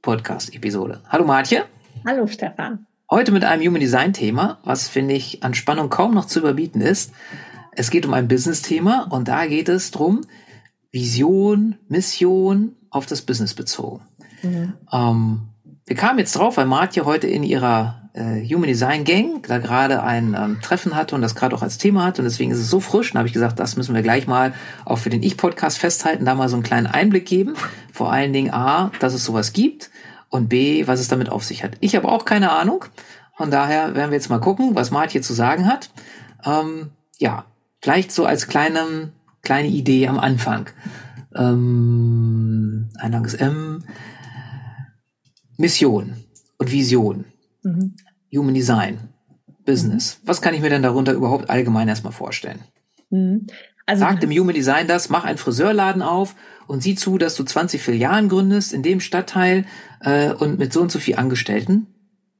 Ich-Podcast-Episode. Hallo Martje. Hallo Stefan. Heute mit einem Human Design Thema, was finde ich an Spannung kaum noch zu überbieten ist. Es geht um ein Business-Thema und da geht es drum Vision, Mission auf das Business bezogen. Mhm. Ähm, wir kamen jetzt drauf, weil Martje heute in ihrer äh, Human Design Gang da gerade ein ähm, Treffen hatte und das gerade auch als Thema hat und deswegen ist es so frisch. Und habe ich gesagt, das müssen wir gleich mal auch für den Ich-Podcast festhalten, da mal so einen kleinen Einblick geben. Vor allen Dingen A, dass es sowas gibt und B, was es damit auf sich hat. Ich habe auch keine Ahnung. Von daher werden wir jetzt mal gucken, was Martje zu sagen hat. Ähm, ja, vielleicht so als kleine, kleine Idee am Anfang. Ähm, Eingangs M. Mission und Vision. Mhm. Human Design, Business. Mhm. Was kann ich mir denn darunter überhaupt allgemein erstmal vorstellen? Mhm. Also, Sagt im Human Design das, mach einen Friseurladen auf und sieh zu, dass du 20 Filialen gründest in dem Stadtteil äh, und mit so und so viel Angestellten.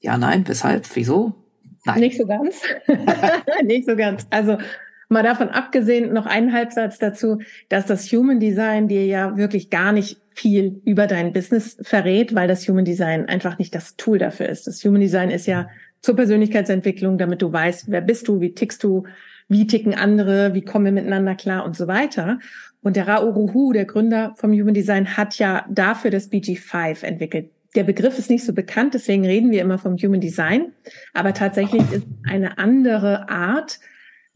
Ja, nein, weshalb, wieso? Nein. Nicht so ganz. Nicht so ganz. Also mal davon abgesehen, noch einen Halbsatz dazu, dass das Human Design dir ja wirklich gar nicht viel über dein Business verrät, weil das Human Design einfach nicht das Tool dafür ist. Das Human Design ist ja zur Persönlichkeitsentwicklung, damit du weißt, wer bist du, wie tickst du, wie ticken andere, wie kommen wir miteinander klar und so weiter. Und der Rao Ruhu, der Gründer vom Human Design, hat ja dafür das BG5 entwickelt. Der Begriff ist nicht so bekannt, deswegen reden wir immer vom Human Design. Aber tatsächlich ist eine andere Art,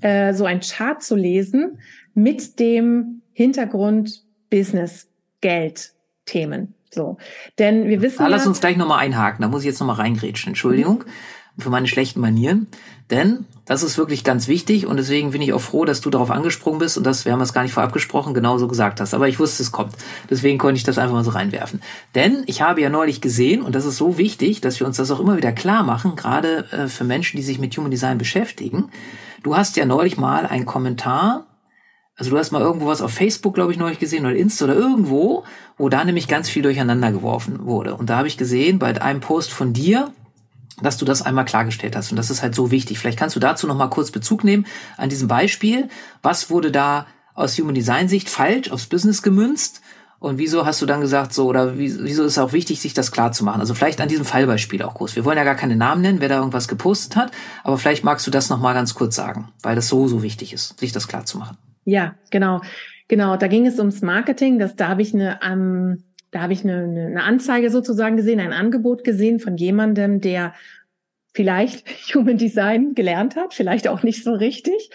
äh, so ein Chart zu lesen mit dem Hintergrund Business, Geld, Themen. So, denn wir wissen. Da lass uns gleich nochmal einhaken. Da muss ich jetzt nochmal reingrätschen. Entschuldigung mhm. für meine schlechten Manieren. Denn das ist wirklich ganz wichtig und deswegen bin ich auch froh, dass du darauf angesprungen bist und dass, wir haben es gar nicht vorab gesprochen, genauso gesagt hast. Aber ich wusste, es kommt. Deswegen konnte ich das einfach mal so reinwerfen. Denn ich habe ja neulich gesehen, und das ist so wichtig, dass wir uns das auch immer wieder klar machen, gerade äh, für Menschen, die sich mit Human Design beschäftigen. Du hast ja neulich mal einen Kommentar also du hast mal irgendwo was auf Facebook, glaube ich, neulich gesehen oder Insta oder irgendwo, wo da nämlich ganz viel durcheinander geworfen wurde. Und da habe ich gesehen bei einem Post von dir, dass du das einmal klargestellt hast. Und das ist halt so wichtig. Vielleicht kannst du dazu noch mal kurz Bezug nehmen an diesem Beispiel. Was wurde da aus Human Design Sicht falsch aufs Business gemünzt? Und wieso hast du dann gesagt, so, oder wieso ist es auch wichtig, sich das klar zu machen? Also vielleicht an diesem Fallbeispiel auch kurz. Wir wollen ja gar keine Namen nennen, wer da irgendwas gepostet hat, aber vielleicht magst du das noch mal ganz kurz sagen, weil das so, so wichtig ist, sich das klar zu machen. Ja, genau. Genau, da ging es ums Marketing. Das, da habe ich eine, ähm, da habe ich eine, eine Anzeige sozusagen gesehen, ein Angebot gesehen von jemandem, der vielleicht Human Design gelernt hat, vielleicht auch nicht so richtig.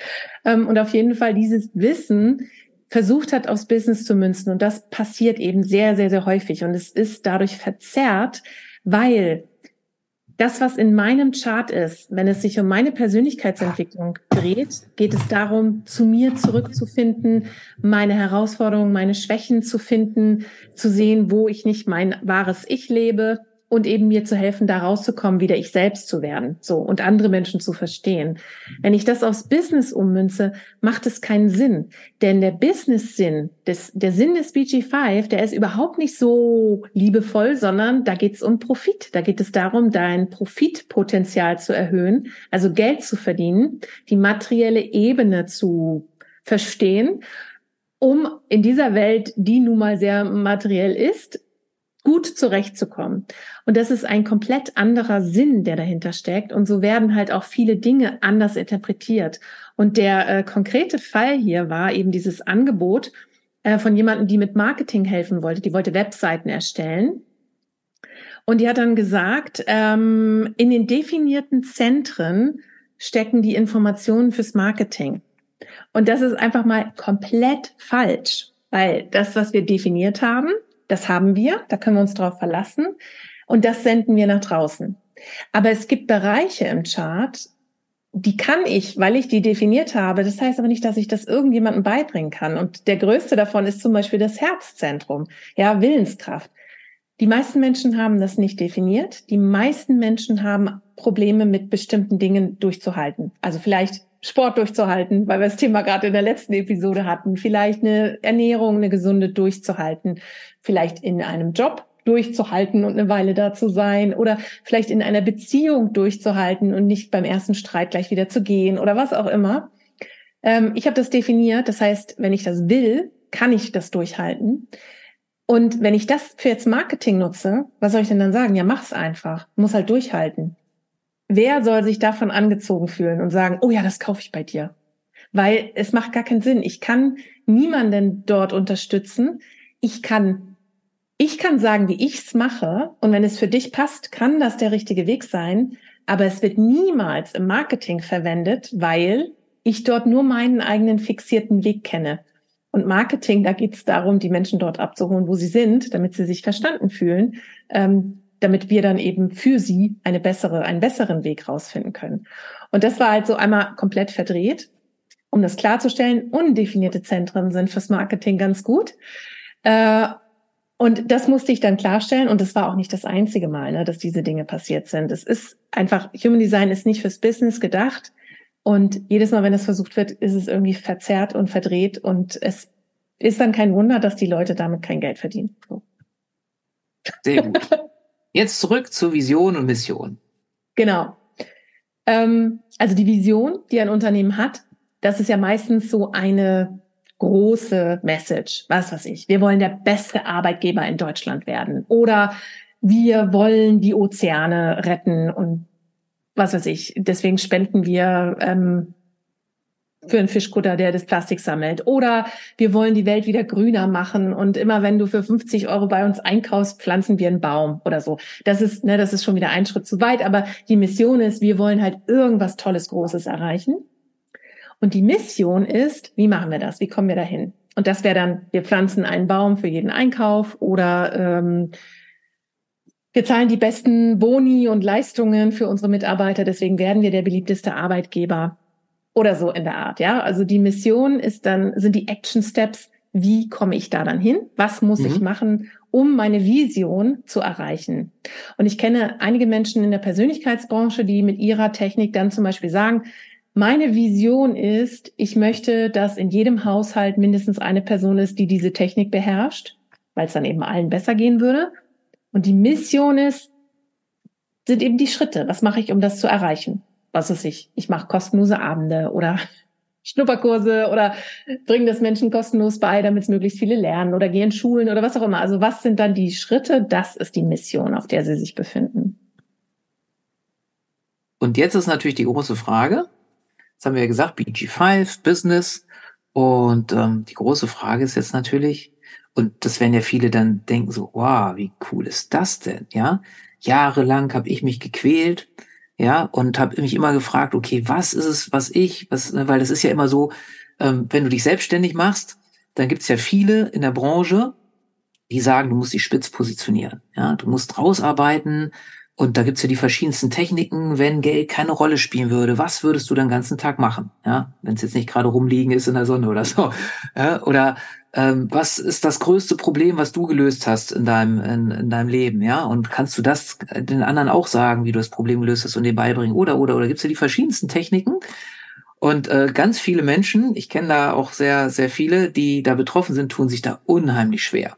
Ähm, und auf jeden Fall dieses Wissen versucht hat, aufs Business zu münzen. Und das passiert eben sehr, sehr, sehr häufig. Und es ist dadurch verzerrt, weil das, was in meinem Chart ist, wenn es sich um meine Persönlichkeitsentwicklung dreht, geht es darum, zu mir zurückzufinden, meine Herausforderungen, meine Schwächen zu finden, zu sehen, wo ich nicht mein wahres Ich lebe und eben mir zu helfen, da rauszukommen, wieder ich selbst zu werden, so und andere Menschen zu verstehen. Wenn ich das aufs Business ummünze, macht es keinen Sinn, denn der Business-Sinn, des, der Sinn des BG5, der ist überhaupt nicht so liebevoll, sondern da geht es um Profit. Da geht es darum, dein Profitpotenzial zu erhöhen, also Geld zu verdienen, die materielle Ebene zu verstehen, um in dieser Welt, die nun mal sehr materiell ist, gut zurechtzukommen. Und das ist ein komplett anderer Sinn, der dahinter steckt. Und so werden halt auch viele Dinge anders interpretiert. Und der äh, konkrete Fall hier war eben dieses Angebot äh, von jemandem, die mit Marketing helfen wollte. Die wollte Webseiten erstellen. Und die hat dann gesagt, ähm, in den definierten Zentren stecken die Informationen fürs Marketing. Und das ist einfach mal komplett falsch, weil das, was wir definiert haben, das haben wir, da können wir uns drauf verlassen und das senden wir nach draußen. Aber es gibt Bereiche im Chart, die kann ich, weil ich die definiert habe. Das heißt aber nicht, dass ich das irgendjemandem beibringen kann. Und der größte davon ist zum Beispiel das Herzzentrum, ja, Willenskraft. Die meisten Menschen haben das nicht definiert. Die meisten Menschen haben Probleme mit bestimmten Dingen durchzuhalten. Also vielleicht Sport durchzuhalten, weil wir das Thema gerade in der letzten Episode hatten. Vielleicht eine Ernährung, eine gesunde durchzuhalten. Vielleicht in einem Job durchzuhalten und eine Weile da zu sein. Oder vielleicht in einer Beziehung durchzuhalten und nicht beim ersten Streit gleich wieder zu gehen oder was auch immer. Ähm, ich habe das definiert. Das heißt, wenn ich das will, kann ich das durchhalten. Und wenn ich das für jetzt Marketing nutze, was soll ich denn dann sagen? Ja, mach's einfach. Muss halt durchhalten. Wer soll sich davon angezogen fühlen und sagen, oh ja, das kaufe ich bei dir? Weil es macht gar keinen Sinn. Ich kann niemanden dort unterstützen. Ich kann, ich kann sagen, wie ich's mache. Und wenn es für dich passt, kann das der richtige Weg sein. Aber es wird niemals im Marketing verwendet, weil ich dort nur meinen eigenen fixierten Weg kenne. Und Marketing, da geht es darum, die Menschen dort abzuholen, wo sie sind, damit sie sich verstanden fühlen, ähm, damit wir dann eben für sie eine bessere, einen besseren Weg rausfinden können. Und das war halt so einmal komplett verdreht. Um das klarzustellen, undefinierte Zentren sind fürs Marketing ganz gut. Äh, und das musste ich dann klarstellen. Und das war auch nicht das einzige Mal, ne, dass diese Dinge passiert sind. Es ist einfach, Human Design ist nicht fürs Business gedacht. Und jedes Mal, wenn es versucht wird, ist es irgendwie verzerrt und verdreht und es ist dann kein Wunder, dass die Leute damit kein Geld verdienen. So. Sehr gut. Jetzt zurück zur Vision und Mission. Genau. Ähm, also die Vision, die ein Unternehmen hat, das ist ja meistens so eine große Message. Was weiß ich. Wir wollen der beste Arbeitgeber in Deutschland werden. Oder wir wollen die Ozeane retten und was weiß ich, deswegen spenden wir ähm, für einen Fischkutter, der das Plastik sammelt. Oder wir wollen die Welt wieder grüner machen und immer wenn du für 50 Euro bei uns einkaufst, pflanzen wir einen Baum oder so. Das ist, ne, das ist schon wieder ein Schritt zu weit, aber die Mission ist, wir wollen halt irgendwas Tolles, Großes erreichen. Und die Mission ist, wie machen wir das? Wie kommen wir dahin? Und das wäre dann, wir pflanzen einen Baum für jeden Einkauf oder ähm, wir zahlen die besten Boni und Leistungen für unsere Mitarbeiter, deswegen werden wir der beliebteste Arbeitgeber oder so in der Art, ja? Also die Mission ist dann sind die Action Steps, wie komme ich da dann hin? Was muss mhm. ich machen, um meine Vision zu erreichen? Und ich kenne einige Menschen in der Persönlichkeitsbranche, die mit ihrer Technik dann zum Beispiel sagen, meine Vision ist, ich möchte, dass in jedem Haushalt mindestens eine Person ist, die diese Technik beherrscht, weil es dann eben allen besser gehen würde. Und die Mission ist, sind eben die Schritte. Was mache ich, um das zu erreichen? Was ist ich? Ich mache kostenlose Abende oder Schnupperkurse oder bringe das Menschen kostenlos bei, damit es möglichst viele lernen oder gehe in Schulen oder was auch immer. Also was sind dann die Schritte? Das ist die Mission, auf der sie sich befinden. Und jetzt ist natürlich die große Frage. Das haben wir ja gesagt, BG5, Business. Und ähm, die große Frage ist jetzt natürlich, und das werden ja viele dann denken so, wow, wie cool ist das denn? Ja, jahrelang habe ich mich gequält, ja, und habe mich immer gefragt, okay, was ist es, was ich, was, ne, weil das ist ja immer so, ähm, wenn du dich selbstständig machst, dann gibt's ja viele in der Branche, die sagen, du musst dich spitz positionieren, ja, du musst rausarbeiten, und da gibt's ja die verschiedensten Techniken, wenn Geld keine Rolle spielen würde. Was würdest du den ganzen Tag machen? Ja, wenn es jetzt nicht gerade rumliegen ist in der Sonne oder so. Ja, oder ähm, was ist das größte Problem, was du gelöst hast in deinem, in, in deinem Leben, ja? Und kannst du das den anderen auch sagen, wie du das Problem gelöst hast und dir beibringen? Oder, oder, oder gibt's ja die verschiedensten Techniken? Und äh, ganz viele Menschen, ich kenne da auch sehr, sehr viele, die da betroffen sind, tun sich da unheimlich schwer.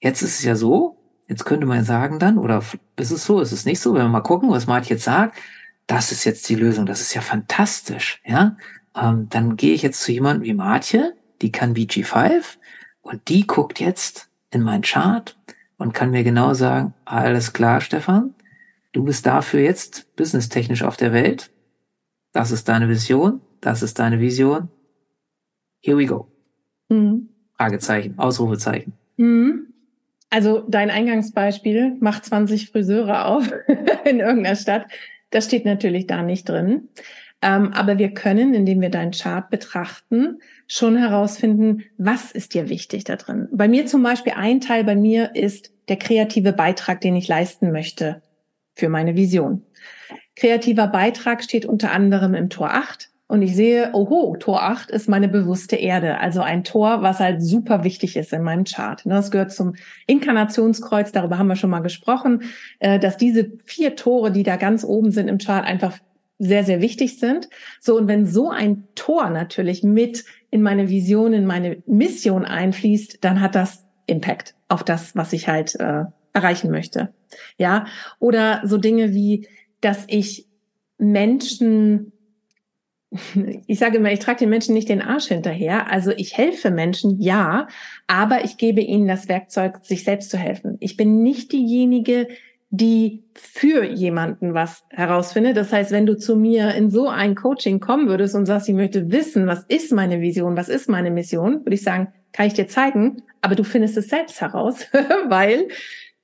Jetzt ist es ja so, jetzt könnte man sagen dann, oder ist es so, ist es nicht so, wenn wir mal gucken, was Martin jetzt sagt, das ist jetzt die Lösung, das ist ja fantastisch, ja? Ähm, dann gehe ich jetzt zu jemandem wie Martje, die kann BG5 und die guckt jetzt in mein Chart und kann mir genau sagen, alles klar, Stefan, du bist dafür jetzt businesstechnisch auf der Welt. Das ist deine Vision, das ist deine Vision. Here we go. Mhm. Fragezeichen, Ausrufezeichen. Mhm. Also dein Eingangsbeispiel, macht 20 Friseure auf in irgendeiner Stadt, das steht natürlich da nicht drin. Ähm, aber wir können, indem wir deinen Chart betrachten, schon herausfinden, was ist dir wichtig da drin. Bei mir zum Beispiel, ein Teil bei mir ist der kreative Beitrag, den ich leisten möchte für meine Vision. Kreativer Beitrag steht unter anderem im Tor 8 und ich sehe, oho, Tor 8 ist meine bewusste Erde. Also ein Tor, was halt super wichtig ist in meinem Chart. Das gehört zum Inkarnationskreuz, darüber haben wir schon mal gesprochen, äh, dass diese vier Tore, die da ganz oben sind im Chart, einfach sehr, sehr wichtig sind. So, und wenn so ein Tor natürlich mit in meine Vision, in meine Mission einfließt, dann hat das Impact auf das, was ich halt äh, erreichen möchte. Ja, oder so Dinge wie, dass ich Menschen ich sage immer, ich trage den Menschen nicht den Arsch hinterher. Also ich helfe Menschen, ja, aber ich gebe ihnen das Werkzeug, sich selbst zu helfen. Ich bin nicht diejenige, die für jemanden was herausfindet. Das heißt, wenn du zu mir in so ein Coaching kommen würdest und sagst, ich möchte wissen, was ist meine Vision, was ist meine Mission, würde ich sagen, kann ich dir zeigen, aber du findest es selbst heraus, weil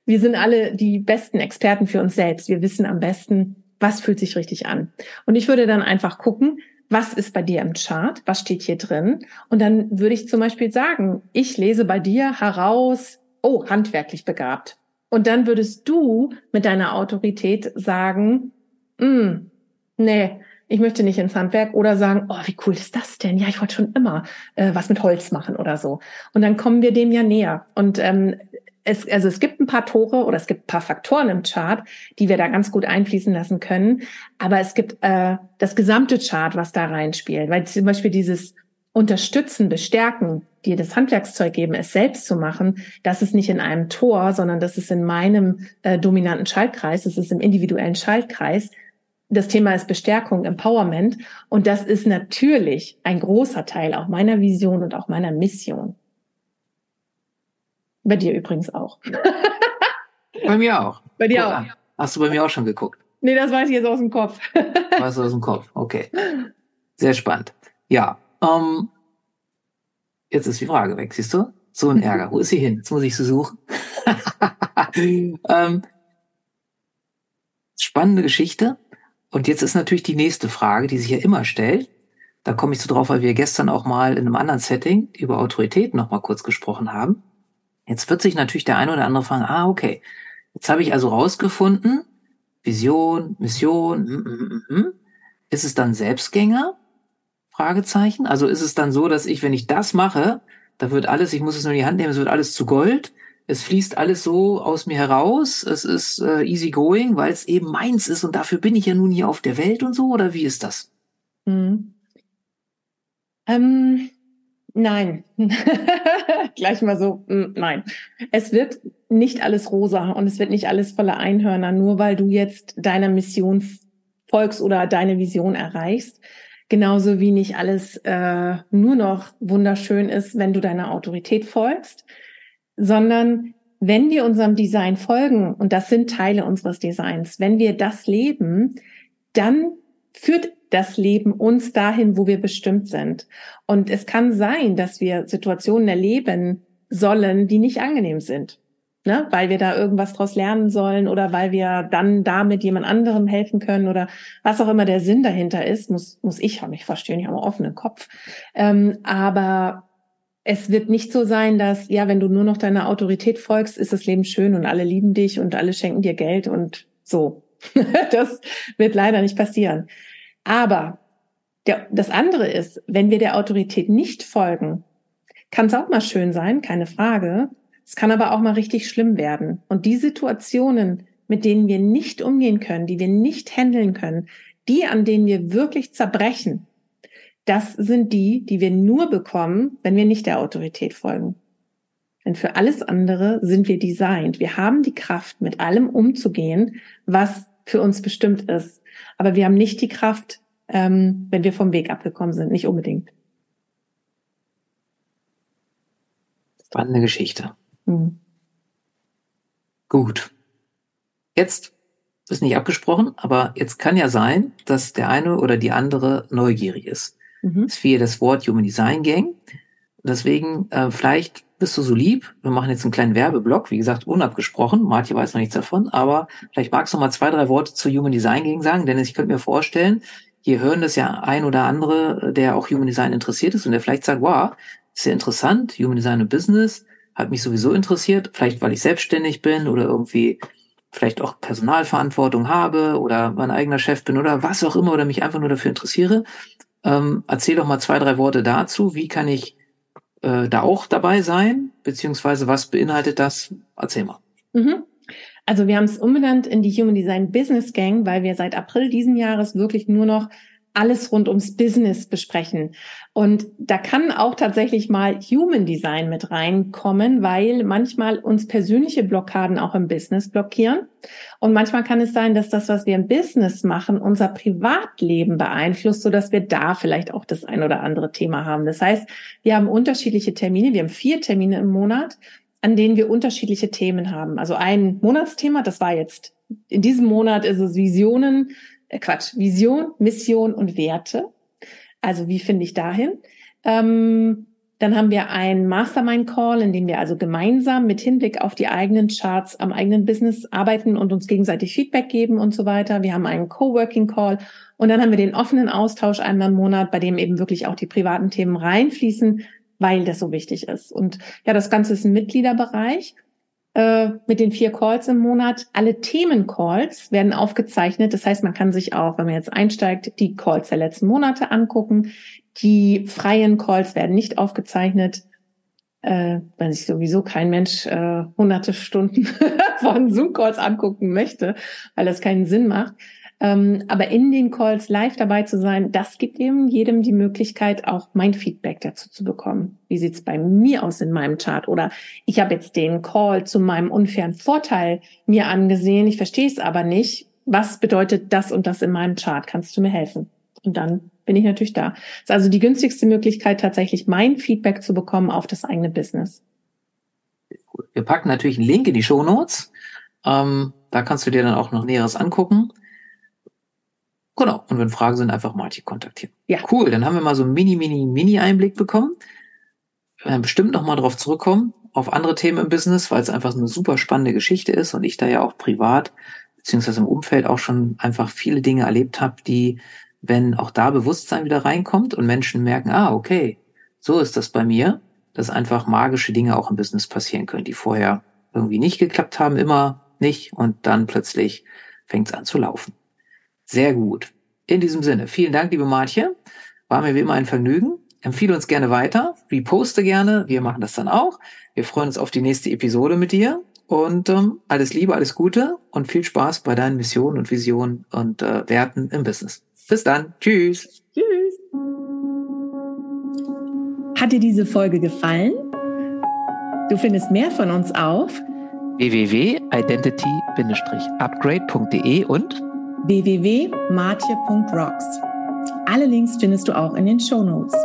wir sind alle die besten Experten für uns selbst. Wir wissen am besten, was fühlt sich richtig an. Und ich würde dann einfach gucken, was ist bei dir im Chart, was steht hier drin. Und dann würde ich zum Beispiel sagen, ich lese bei dir heraus, oh, handwerklich begabt. Und dann würdest du mit deiner Autorität sagen, mm, nee, ich möchte nicht ins Handwerk oder sagen, oh, wie cool ist das denn? Ja, ich wollte schon immer äh, was mit Holz machen oder so. Und dann kommen wir dem ja näher. Und ähm, es, also es gibt ein paar Tore oder es gibt ein paar Faktoren im Chart, die wir da ganz gut einfließen lassen können. Aber es gibt äh, das gesamte Chart, was da reinspielt. Weil zum Beispiel dieses Unterstützen, Bestärken, dir das Handwerkszeug geben, es selbst zu machen, das ist nicht in einem Tor, sondern das ist in meinem äh, dominanten Schaltkreis, das ist im individuellen Schaltkreis. Das Thema ist Bestärkung, Empowerment. Und das ist natürlich ein großer Teil auch meiner Vision und auch meiner Mission. Bei dir übrigens auch. bei mir auch. Bei dir auch. Hast du bei mir auch schon geguckt? Nee, das weiß ich jetzt aus dem Kopf. weißt du aus dem Kopf, okay. Sehr spannend. Ja, ähm, jetzt ist die Frage weg, siehst du? So ein Ärger. Wo ist sie hin? Jetzt muss ich sie suchen. ähm, spannende Geschichte. Und jetzt ist natürlich die nächste Frage, die sich ja immer stellt. Da komme ich so drauf, weil wir gestern auch mal in einem anderen Setting über Autorität noch mal kurz gesprochen haben. Jetzt wird sich natürlich der eine oder andere fragen, ah, okay, jetzt habe ich also rausgefunden, Vision, Mission, mm, mm, mm, mm, ist es dann Selbstgänger? Fragezeichen. Also ist es dann so, dass ich, wenn ich das mache, da wird alles, ich muss es nur in die Hand nehmen, es wird alles zu Gold. Es fließt alles so aus mir heraus. Es ist äh, easy going, weil es eben meins ist und dafür bin ich ja nun hier auf der Welt und so. Oder wie ist das? Hm. Ähm, Nein, gleich mal so, mm, nein. Es wird nicht alles rosa und es wird nicht alles voller Einhörner, nur weil du jetzt deiner Mission folgst oder deine Vision erreichst. Genauso wie nicht alles äh, nur noch wunderschön ist, wenn du deiner Autorität folgst, sondern wenn wir unserem Design folgen, und das sind Teile unseres Designs, wenn wir das leben, dann führt das Leben uns dahin, wo wir bestimmt sind. Und es kann sein, dass wir Situationen erleben sollen, die nicht angenehm sind. Ne? Weil wir da irgendwas draus lernen sollen oder weil wir dann damit jemand anderem helfen können oder was auch immer der Sinn dahinter ist, muss, muss ich mich verstehen, ich habe einen offenen Kopf. Ähm, aber es wird nicht so sein, dass, ja, wenn du nur noch deiner Autorität folgst, ist das Leben schön und alle lieben dich und alle schenken dir Geld und so. das wird leider nicht passieren. Aber der, das andere ist, wenn wir der Autorität nicht folgen, kann es auch mal schön sein, keine Frage. Es kann aber auch mal richtig schlimm werden. Und die Situationen, mit denen wir nicht umgehen können, die wir nicht handeln können, die, an denen wir wirklich zerbrechen, das sind die, die wir nur bekommen, wenn wir nicht der Autorität folgen. Denn für alles andere sind wir designt. Wir haben die Kraft, mit allem umzugehen, was für uns bestimmt ist. Aber wir haben nicht die Kraft, ähm, wenn wir vom Weg abgekommen sind, nicht unbedingt. Spannende Geschichte. Mhm. Gut. Jetzt ist nicht abgesprochen, aber jetzt kann ja sein, dass der eine oder die andere neugierig ist. Mhm. Es fiel das Wort Human Design Gang. Deswegen äh, vielleicht bist du so lieb. Wir machen jetzt einen kleinen Werbeblock, wie gesagt, unabgesprochen. Martin weiß noch nichts davon, aber vielleicht magst du mal zwei, drei Worte zu Human Design gegen sagen, denn ich könnte mir vorstellen, hier hören das ja ein oder andere, der auch Human Design interessiert ist und der vielleicht sagt, wow, ist ja interessant, Human Design und Business hat mich sowieso interessiert, vielleicht weil ich selbstständig bin oder irgendwie vielleicht auch Personalverantwortung habe oder mein eigener Chef bin oder was auch immer oder mich einfach nur dafür interessiere. Ähm, erzähl doch mal zwei, drei Worte dazu. Wie kann ich äh, da auch dabei sein? Beziehungsweise was beinhaltet das? Erzähl mal. Mhm. Also wir haben es umbenannt in die Human Design Business Gang, weil wir seit April diesen Jahres wirklich nur noch alles rund ums Business besprechen. Und da kann auch tatsächlich mal Human Design mit reinkommen, weil manchmal uns persönliche Blockaden auch im Business blockieren. Und manchmal kann es sein, dass das, was wir im Business machen, unser Privatleben beeinflusst, so dass wir da vielleicht auch das ein oder andere Thema haben. Das heißt, wir haben unterschiedliche Termine. Wir haben vier Termine im Monat, an denen wir unterschiedliche Themen haben. Also ein Monatsthema, das war jetzt in diesem Monat ist es Visionen, äh Quatsch, Vision, Mission und Werte. Also wie finde ich dahin? Ähm, dann haben wir einen Mastermind-Call, in dem wir also gemeinsam mit Hinblick auf die eigenen Charts am eigenen Business arbeiten und uns gegenseitig Feedback geben und so weiter. Wir haben einen Coworking-Call und dann haben wir den offenen Austausch einmal im Monat, bei dem eben wirklich auch die privaten Themen reinfließen, weil das so wichtig ist. Und ja, das Ganze ist ein Mitgliederbereich äh, mit den vier Calls im Monat. Alle Themencalls werden aufgezeichnet. Das heißt, man kann sich auch, wenn man jetzt einsteigt, die Calls der letzten Monate angucken. Die freien Calls werden nicht aufgezeichnet, äh, wenn sich sowieso kein Mensch äh, hunderte Stunden von Zoom-Calls angucken möchte, weil das keinen Sinn macht. Ähm, aber in den Calls live dabei zu sein, das gibt eben jedem die Möglichkeit, auch mein Feedback dazu zu bekommen. Wie sieht's bei mir aus in meinem Chart? Oder ich habe jetzt den Call zu meinem unfairen Vorteil mir angesehen, ich verstehe es aber nicht. Was bedeutet das und das in meinem Chart? Kannst du mir helfen? Und dann bin ich natürlich da. Das ist also die günstigste Möglichkeit, tatsächlich mein Feedback zu bekommen auf das eigene Business. Wir packen natürlich einen Link in die Show Notes. Ähm, da kannst du dir dann auch noch Näheres angucken. Genau. Und wenn Fragen sind, einfach Martin kontaktieren. Ja. Cool. Dann haben wir mal so einen mini, mini, mini Einblick bekommen. Wir werden bestimmt noch mal drauf zurückkommen, auf andere Themen im Business, weil es einfach eine super spannende Geschichte ist und ich da ja auch privat beziehungsweise im Umfeld auch schon einfach viele Dinge erlebt habe, die, wenn auch da Bewusstsein wieder reinkommt und Menschen merken, ah, okay, so ist das bei mir, dass einfach magische Dinge auch im Business passieren können, die vorher irgendwie nicht geklappt haben, immer nicht und dann plötzlich fängt es an zu laufen. Sehr gut. In diesem Sinne, vielen Dank, liebe Martje. War mir wie immer ein Vergnügen. Empfehle uns gerne weiter, reposte gerne, wir machen das dann auch. Wir freuen uns auf die nächste Episode mit dir und ähm, alles Liebe, alles Gute und viel Spaß bei deinen Missionen und Visionen und äh, Werten im Business. Bis dann. Tschüss. Tschüss. Hat dir diese Folge gefallen? Du findest mehr von uns auf www.identity-upgrade.de und www.martje.rocks. Alle Links findest du auch in den Show Notes.